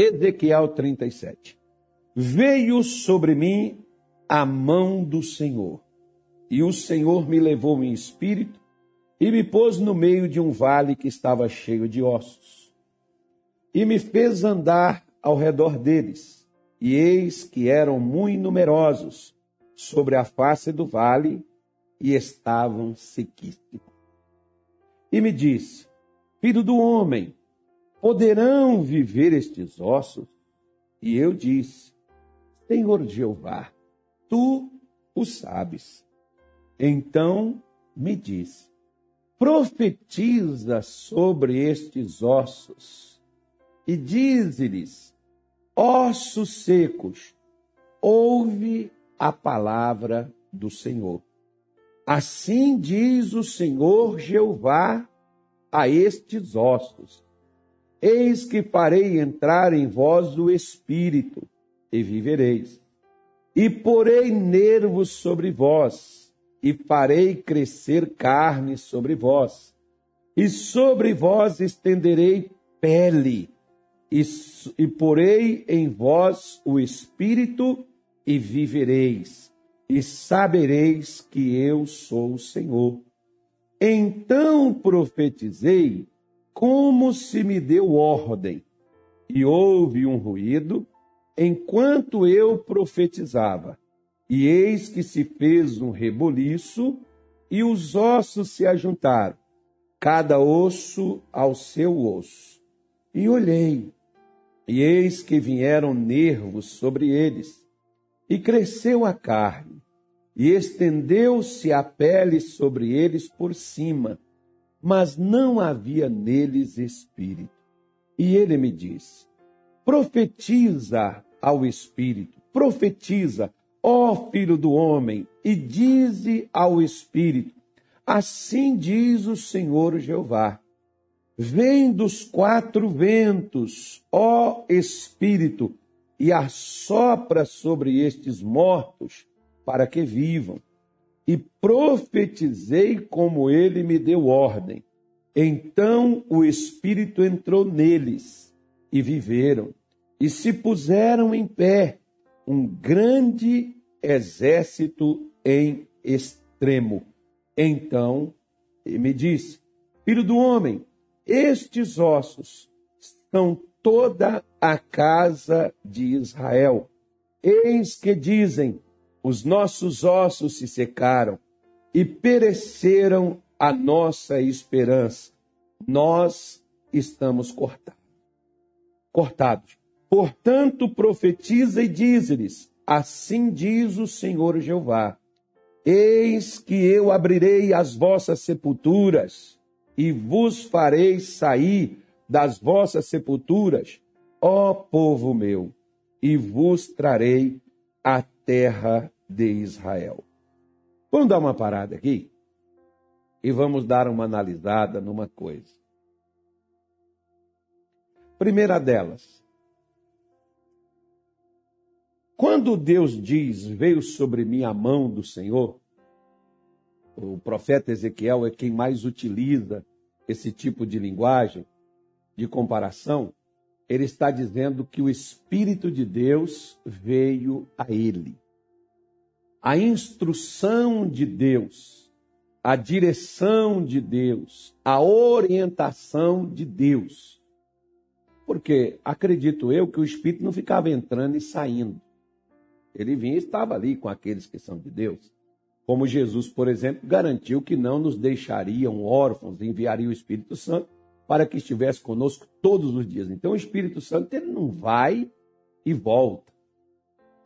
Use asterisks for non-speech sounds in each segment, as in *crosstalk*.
Ezequiel 37. Veio sobre mim a mão do Senhor, e o Senhor me levou em espírito e me pôs no meio de um vale que estava cheio de ossos, e me fez andar ao redor deles, e eis que eram muito numerosos sobre a face do vale, e estavam sequíssimos. E me disse: Filho do homem, poderão viver estes ossos? E eu disse: Senhor Jeová, tu o sabes. Então me disse: Profetiza sobre estes ossos e dize-lhes: Ossos secos, ouve a palavra do Senhor. Assim diz o Senhor Jeová a estes ossos: Eis que farei entrar em vós o espírito, e vivereis. E porei nervos sobre vós, e farei crescer carne sobre vós. E sobre vós estenderei pele, e, e porei em vós o espírito, e vivereis. E sabereis que eu sou o Senhor. Então profetizei como se me deu ordem, e houve um ruído enquanto eu profetizava. E eis que se fez um reboliço, e os ossos se ajuntaram, cada osso ao seu osso. E olhei, e eis que vieram nervos sobre eles, e cresceu a carne, e estendeu-se a pele sobre eles por cima mas não havia neles espírito. E ele me disse: profetiza ao espírito, profetiza, ó filho do homem, e dize ao espírito: assim diz o Senhor Jeová. Vem dos quatro ventos, ó Espírito, e assopra sobre estes mortos, para que vivam e profetizei como ele me deu ordem. Então o Espírito entrou neles e viveram, e se puseram em pé um grande exército em extremo. Então ele me disse: Filho do homem, estes ossos são toda a casa de Israel. Eis que dizem: os nossos ossos se secaram e pereceram a nossa esperança. Nós estamos cortados. Cortados. Portanto, profetiza e diz-lhes: Assim diz o Senhor Jeová: Eis que eu abrirei as vossas sepulturas e vos farei sair das vossas sepulturas, ó povo meu, e vos trarei a terra de Israel. Vamos dar uma parada aqui e vamos dar uma analisada numa coisa. Primeira delas, quando Deus diz: Veio sobre mim a mão do Senhor, o profeta Ezequiel é quem mais utiliza esse tipo de linguagem, de comparação. Ele está dizendo que o Espírito de Deus veio a ele a instrução de Deus, a direção de Deus, a orientação de Deus. Porque acredito eu que o Espírito não ficava entrando e saindo. Ele vinha e estava ali com aqueles que são de Deus. Como Jesus, por exemplo, garantiu que não nos deixariam órfãos, enviaria o Espírito Santo para que estivesse conosco todos os dias. Então o Espírito Santo ele não vai e volta.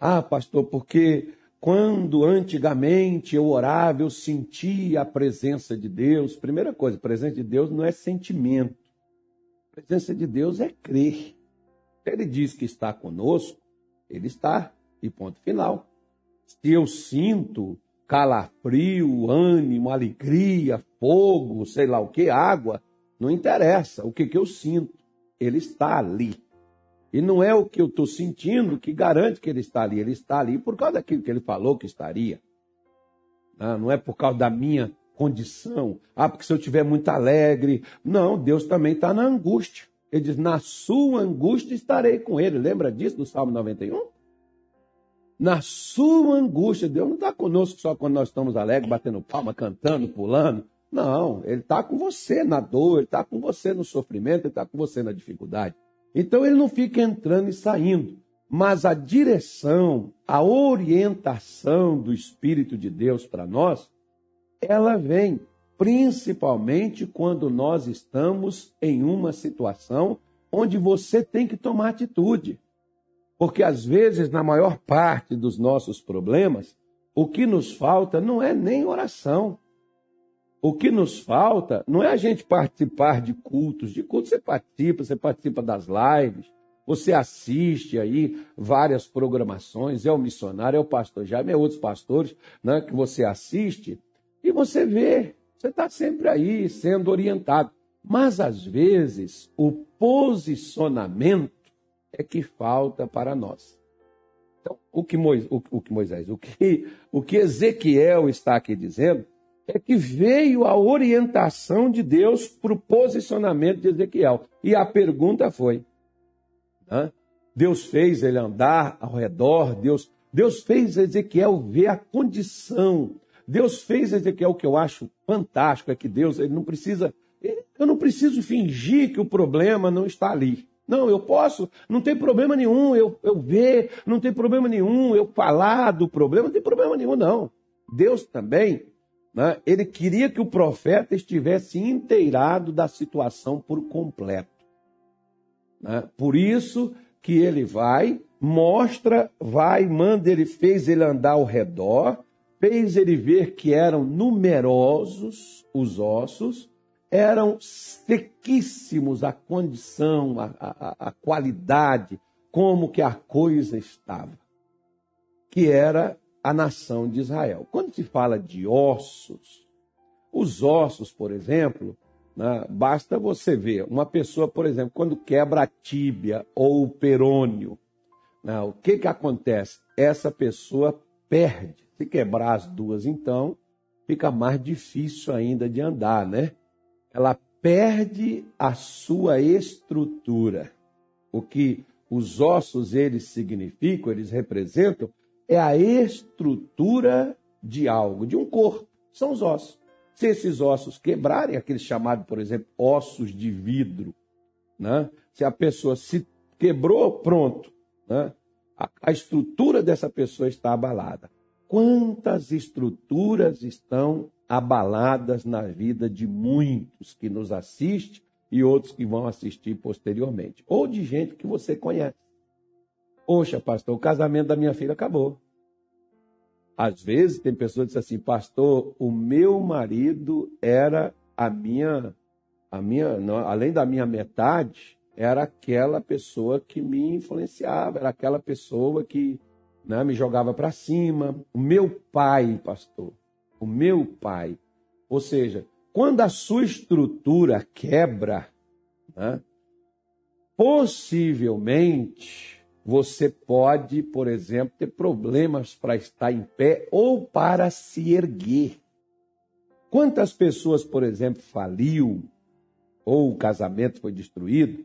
Ah, pastor, porque quando antigamente eu orava, eu sentia a presença de Deus. Primeira coisa, a presença de Deus não é sentimento. A presença de Deus é crer. Ele diz que está conosco, ele está, e ponto final. Se eu sinto calafrio, ânimo, alegria, fogo, sei lá o que, água, não interessa o que, que eu sinto. Ele está ali. E não é o que eu estou sentindo que garante que ele está ali. Ele está ali por causa daquilo que ele falou que estaria. Ah, não é por causa da minha condição. Ah, porque se eu estiver muito alegre. Não, Deus também está na angústia. Ele diz: Na sua angústia estarei com ele. Lembra disso do Salmo 91? Na sua angústia, Deus não está conosco só quando nós estamos alegres, batendo palma, cantando, pulando. Não, Ele está com você na dor, Ele está com você no sofrimento, Ele está com você na dificuldade. Então Ele não fica entrando e saindo. Mas a direção, a orientação do Espírito de Deus para nós, ela vem principalmente quando nós estamos em uma situação onde você tem que tomar atitude. Porque às vezes, na maior parte dos nossos problemas, o que nos falta não é nem oração. O que nos falta não é a gente participar de cultos. De cultos você participa, você participa das lives, você assiste aí várias programações, é o missionário, é o pastor Jaime, é outros pastores né, que você assiste e você vê, você está sempre aí sendo orientado. Mas às vezes o posicionamento é que falta para nós. Então, o que, Moisés, o, que, o que Ezequiel está aqui dizendo é que veio a orientação de Deus para o posicionamento de Ezequiel. E a pergunta foi: né? Deus fez ele andar ao redor, Deus, Deus fez Ezequiel ver a condição. Deus fez Ezequiel o que eu acho fantástico é que Deus ele não precisa, eu não preciso fingir que o problema não está ali. Não, eu posso, não tem problema nenhum eu, eu ver, não tem problema nenhum eu falar do problema, não tem problema nenhum, não. Deus também, né, ele queria que o profeta estivesse inteirado da situação por completo. Né? Por isso que ele vai, mostra, vai, manda, ele fez ele andar ao redor, fez ele ver que eram numerosos os ossos, eram sequíssimos a condição, a, a, a qualidade, como que a coisa estava, que era a nação de Israel. Quando se fala de ossos, os ossos, por exemplo, né, basta você ver uma pessoa, por exemplo, quando quebra a tíbia ou o perônio, né, o que, que acontece? Essa pessoa perde. Se quebrar as duas, então, fica mais difícil ainda de andar, né? ela perde a sua estrutura. O que os ossos eles significam, eles representam, é a estrutura de algo, de um corpo. São os ossos. Se esses ossos quebrarem, aqueles chamados, por exemplo, ossos de vidro, né? se a pessoa se quebrou, pronto, né? a, a estrutura dessa pessoa está abalada. Quantas estruturas estão abaladas na vida de muitos que nos assistem e outros que vão assistir posteriormente, ou de gente que você conhece. Poxa, pastor, o casamento da minha filha acabou. Às vezes tem pessoas que dizem assim, pastor, o meu marido era a minha, a minha, não, além da minha metade, era aquela pessoa que me influenciava, era aquela pessoa que né, me jogava para cima. O meu pai, pastor, o meu pai. Ou seja, quando a sua estrutura quebra, né, possivelmente você pode, por exemplo, ter problemas para estar em pé ou para se erguer. Quantas pessoas, por exemplo, faliu ou o casamento foi destruído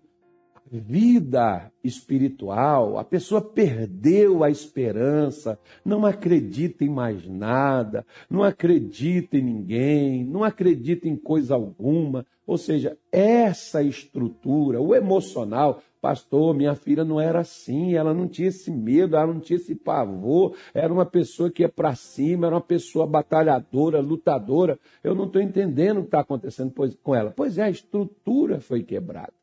vida espiritual, a pessoa perdeu a esperança, não acredita em mais nada, não acredita em ninguém, não acredita em coisa alguma. Ou seja, essa estrutura, o emocional, pastor, minha filha não era assim, ela não tinha esse medo, ela não tinha esse pavor, era uma pessoa que ia para cima, era uma pessoa batalhadora, lutadora. Eu não estou entendendo o que está acontecendo com ela. Pois é, a estrutura foi quebrada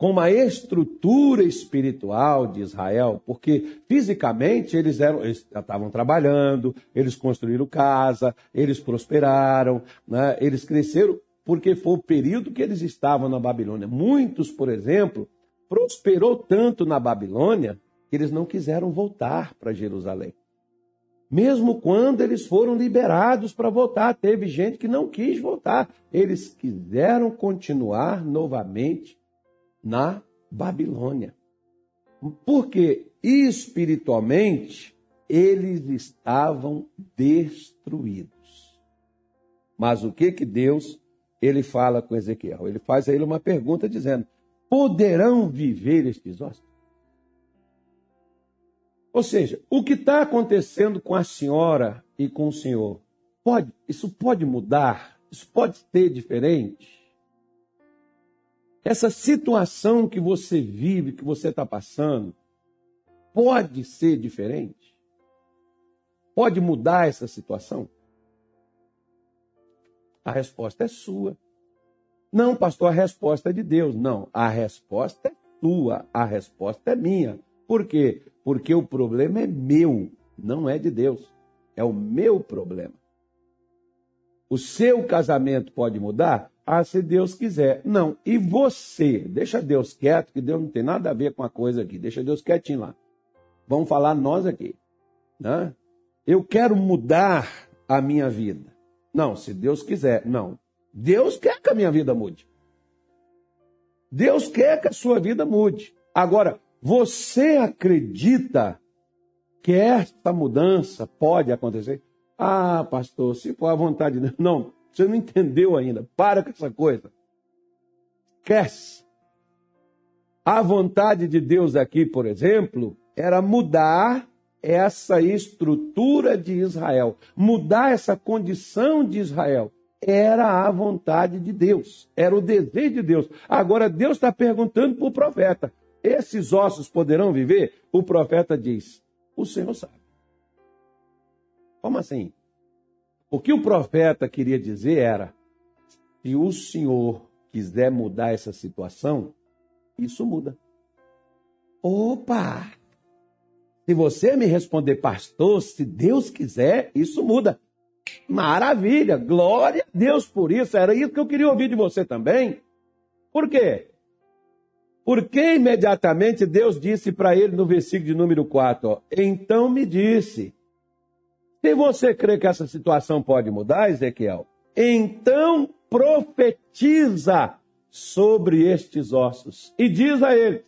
com uma estrutura espiritual de Israel, porque fisicamente eles eram, eles estavam trabalhando, eles construíram casa, eles prosperaram, né? eles cresceram, porque foi o período que eles estavam na Babilônia. Muitos, por exemplo, prosperou tanto na Babilônia que eles não quiseram voltar para Jerusalém. Mesmo quando eles foram liberados para voltar, teve gente que não quis voltar. Eles quiseram continuar novamente na Babilônia. Porque espiritualmente eles estavam destruídos. Mas o que que Deus ele fala com Ezequiel. Ele faz a ele uma pergunta dizendo: poderão viver estes ossos? Ou seja, o que está acontecendo com a senhora e com o senhor, pode, isso pode mudar? Isso pode ser diferente? Essa situação que você vive, que você está passando, pode ser diferente? Pode mudar essa situação? A resposta é sua. Não, pastor, a resposta é de Deus. Não, a resposta é tua, a resposta é minha. Por quê? Porque o problema é meu, não é de Deus. É o meu problema. O seu casamento pode mudar? Ah, se Deus quiser. Não. E você? Deixa Deus quieto, que Deus não tem nada a ver com a coisa aqui. Deixa Deus quietinho lá. Vamos falar nós aqui. Né? Eu quero mudar a minha vida. Não, se Deus quiser. Não. Deus quer que a minha vida mude. Deus quer que a sua vida mude. Agora, você acredita que esta mudança pode acontecer? Ah, pastor, se for a vontade de Deus. Não, você não entendeu ainda. Para com essa coisa. Esquece. A vontade de Deus aqui, por exemplo, era mudar essa estrutura de Israel, mudar essa condição de Israel. Era a vontade de Deus, era o desejo de Deus. Agora Deus está perguntando para o profeta: esses ossos poderão viver? O profeta diz: o Senhor sabe. Como assim? O que o profeta queria dizer era: se o Senhor quiser mudar essa situação, isso muda. Opa! Se você me responder, pastor, se Deus quiser, isso muda. Maravilha, glória a Deus por isso. Era isso que eu queria ouvir de você também. Por quê? Porque imediatamente Deus disse para ele no versículo de número 4: ó, Então me disse. Se você crê que essa situação pode mudar, Ezequiel, então profetiza sobre estes ossos e diz a ele: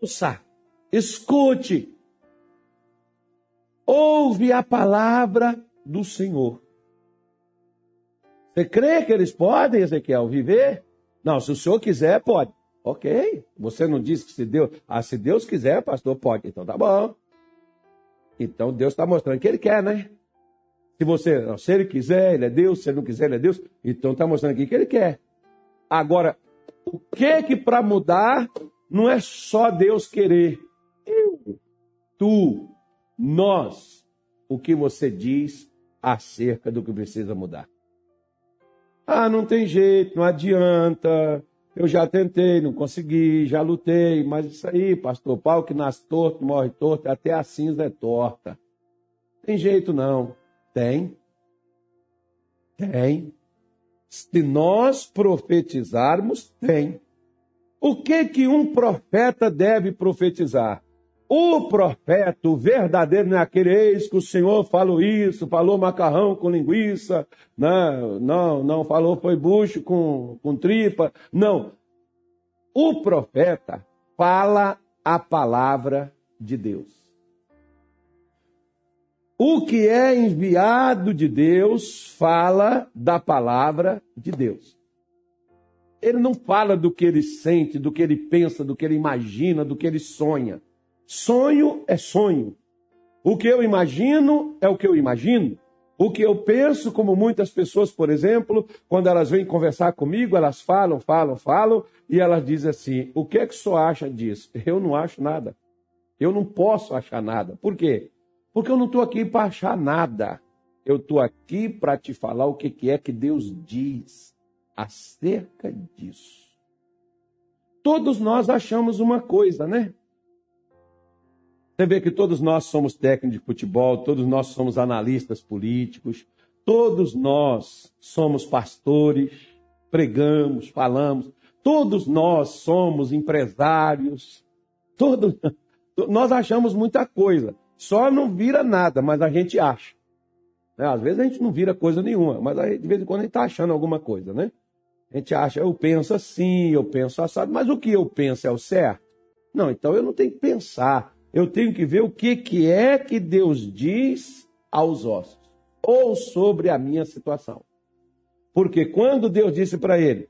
Ouça, escute, ouve a palavra do Senhor. Você crê que eles podem, Ezequiel, viver? Não, se o senhor quiser, pode. Ok. Você não disse que se Deus. Ah, se Deus quiser, pastor, pode. Então tá bom. Então Deus está mostrando que Ele quer, né? Se você, não, se Ele quiser, Ele é Deus. Se Ele não quiser, Ele é Deus. Então está mostrando aqui que Ele quer. Agora, o que que para mudar não é só Deus querer? Eu, tu, nós. O que você diz acerca do que precisa mudar? Ah, não tem jeito, não adianta. Eu já tentei, não consegui, já lutei, mas isso aí, pastor, pau que nasce torto, morre torto, até a cinza é torta. Tem jeito não. Tem. Tem. Se nós profetizarmos, tem. O que que um profeta deve profetizar? O profeta, o verdadeiro, não é aquele ex que o Senhor falou isso, falou macarrão com linguiça, não, não, não falou foi bucho com, com tripa. Não. O profeta fala a palavra de Deus. O que é enviado de Deus fala da palavra de Deus. Ele não fala do que ele sente, do que ele pensa, do que ele imagina, do que ele sonha. Sonho é sonho. O que eu imagino é o que eu imagino. O que eu penso, como muitas pessoas, por exemplo, quando elas vêm conversar comigo, elas falam, falam, falam, e elas dizem assim: o que é que senhor acha disso? Eu não acho nada. Eu não posso achar nada. Por quê? Porque eu não estou aqui para achar nada. Eu estou aqui para te falar o que é que Deus diz acerca disso. Todos nós achamos uma coisa, né? Você vê que todos nós somos técnicos de futebol, todos nós somos analistas políticos, todos nós somos pastores, pregamos, falamos, todos nós somos empresários, todos *laughs* nós achamos muita coisa. Só não vira nada, mas a gente acha. Né? Às vezes a gente não vira coisa nenhuma, mas de vez em quando a gente está achando alguma coisa, né? A gente acha, eu penso assim, eu penso assado, mas o que eu penso é o certo? Não, então eu não tenho que pensar eu tenho que ver o que, que é que Deus diz aos ossos, ou sobre a minha situação. Porque quando Deus disse para ele,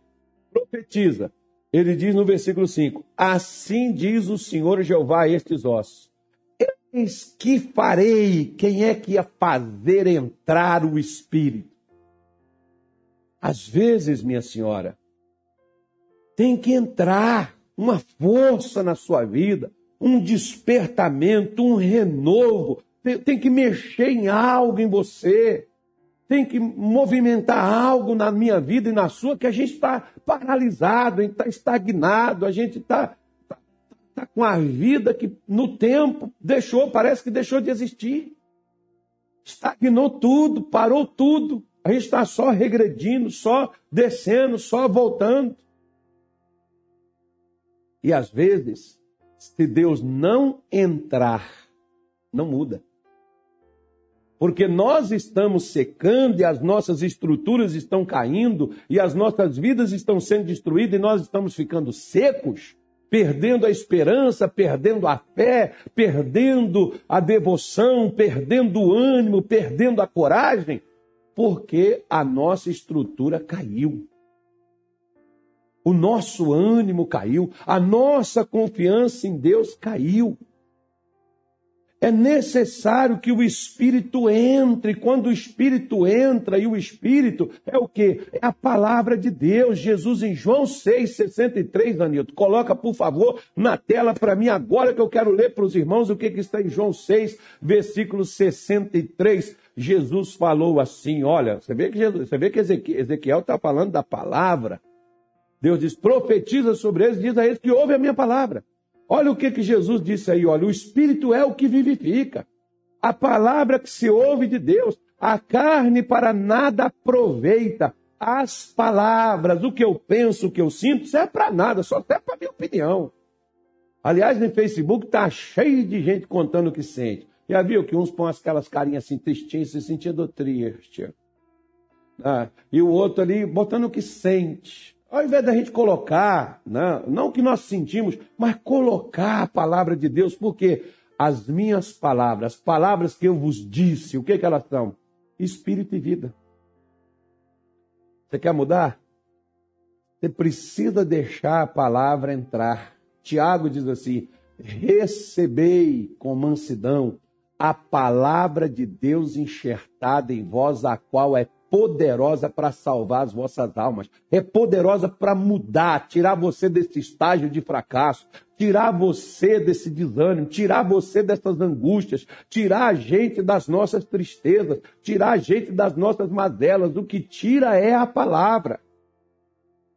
profetiza, ele diz no versículo 5: Assim diz o Senhor Jeová a estes ossos: Eis que farei. Quem é que ia fazer entrar o Espírito? Às vezes, minha senhora, tem que entrar uma força na sua vida, um despertamento, um renovo. Tem, tem que mexer em algo em você. Tem que movimentar algo na minha vida e na sua, que a gente está paralisado, a gente está estagnado, a gente está tá, tá com a vida que no tempo deixou, parece que deixou de existir. Estagnou tudo, parou tudo. A gente está só regredindo, só descendo, só voltando. E às vezes, se Deus não entrar, não muda. Porque nós estamos secando e as nossas estruturas estão caindo e as nossas vidas estão sendo destruídas e nós estamos ficando secos, perdendo a esperança, perdendo a fé, perdendo a devoção, perdendo o ânimo, perdendo a coragem, porque a nossa estrutura caiu o nosso ânimo caiu, a nossa confiança em Deus caiu. É necessário que o Espírito entre. Quando o Espírito entra, e o Espírito é o que? É a palavra de Deus. Jesus em João 6, 63, Danilo. Coloca, por favor, na tela para mim agora que eu quero ler para os irmãos o que, que está em João 6, versículo 63. Jesus falou assim: olha, você vê que, Jesus, você vê que Ezequiel está falando da palavra. Deus diz: profetiza sobre eles, diz a eles que ouve a minha palavra. Olha o que, que Jesus disse aí: olha, o Espírito é o que vivifica. A palavra que se ouve de Deus, a carne para nada aproveita. As palavras, o que eu penso, o que eu sinto, serve para nada, só serve para minha opinião. Aliás, no Facebook está cheio de gente contando o que sente. Já viu que uns põem aquelas carinhas assim, tristinhas, se sentindo triste. Ah, e o outro ali botando o que sente. Ao invés da gente colocar, não, né, não que nós sentimos, mas colocar a palavra de Deus, porque as minhas palavras, as palavras que eu vos disse, o que, que elas são? Espírito e vida. Você quer mudar? Você precisa deixar a palavra entrar. Tiago diz assim: recebei com mansidão a palavra de Deus enxertada em vós, a qual é poderosa para salvar as vossas almas, é poderosa para mudar, tirar você desse estágio de fracasso, tirar você desse desânimo, tirar você dessas angústias, tirar a gente das nossas tristezas, tirar a gente das nossas mazelas. O que tira é a palavra.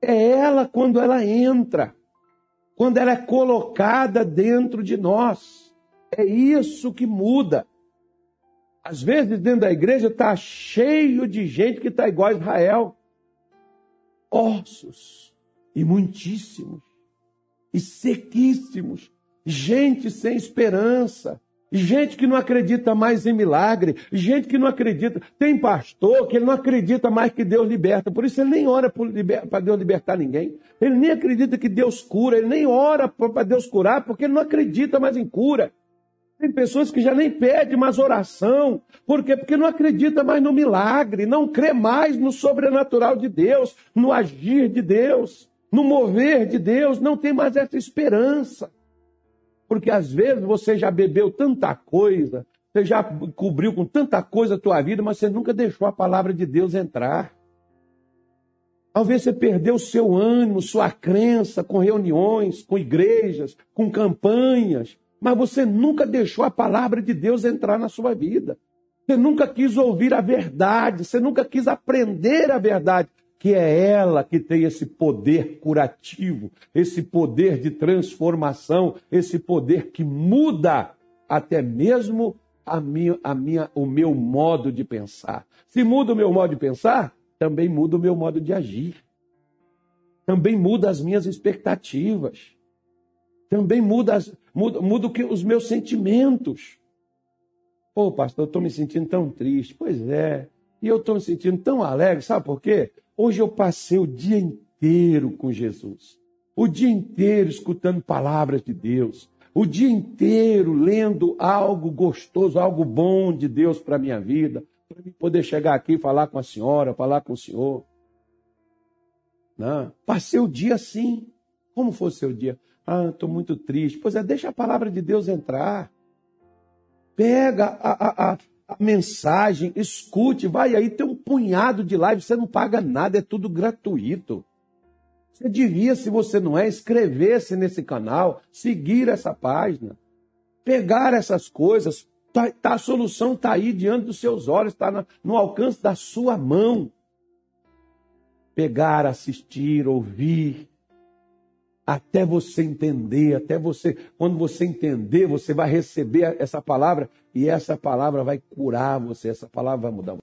É ela quando ela entra, quando ela é colocada dentro de nós. É isso que muda. Às vezes, dentro da igreja, está cheio de gente que está igual a Israel. Ossos, e muitíssimos, e sequíssimos. Gente sem esperança. Gente que não acredita mais em milagre, gente que não acredita. Tem pastor que ele não acredita mais que Deus liberta, por isso ele nem ora para Deus libertar ninguém. Ele nem acredita que Deus cura, ele nem ora para Deus curar, porque ele não acredita mais em cura. Tem pessoas que já nem pedem mais oração. Por quê? Porque não acredita mais no milagre, não crê mais no sobrenatural de Deus, no agir de Deus, no mover de Deus, não tem mais essa esperança. Porque às vezes você já bebeu tanta coisa, você já cobriu com tanta coisa a tua vida, mas você nunca deixou a palavra de Deus entrar. Talvez você perdeu seu ânimo, sua crença com reuniões, com igrejas, com campanhas, mas você nunca deixou a palavra de Deus entrar na sua vida. Você nunca quis ouvir a verdade, você nunca quis aprender a verdade, que é ela que tem esse poder curativo, esse poder de transformação, esse poder que muda até mesmo a minha, a minha, o meu modo de pensar. Se muda o meu modo de pensar, também muda o meu modo de agir. Também muda as minhas expectativas também muda, muda, muda que, os meus sentimentos. Pô, pastor, eu estou me sentindo tão triste. Pois é. E eu estou me sentindo tão alegre. Sabe por quê? Hoje eu passei o dia inteiro com Jesus. O dia inteiro escutando palavras de Deus. O dia inteiro lendo algo gostoso, algo bom de Deus para a minha vida. Para poder chegar aqui e falar com a senhora, falar com o senhor. Né? Passei o dia assim. Como foi o seu dia? Ah, estou muito triste. Pois é, deixa a palavra de Deus entrar. Pega a, a, a, a mensagem, escute, vai aí, tem um punhado de live, você não paga nada, é tudo gratuito. Você devia, se você não é, inscrever-se nesse canal, seguir essa página, pegar essas coisas, tá, tá a solução está aí diante dos seus olhos, está no alcance da sua mão. Pegar, assistir, ouvir, até você entender, até você, quando você entender, você vai receber essa palavra e essa palavra vai curar você, essa palavra vai mudar.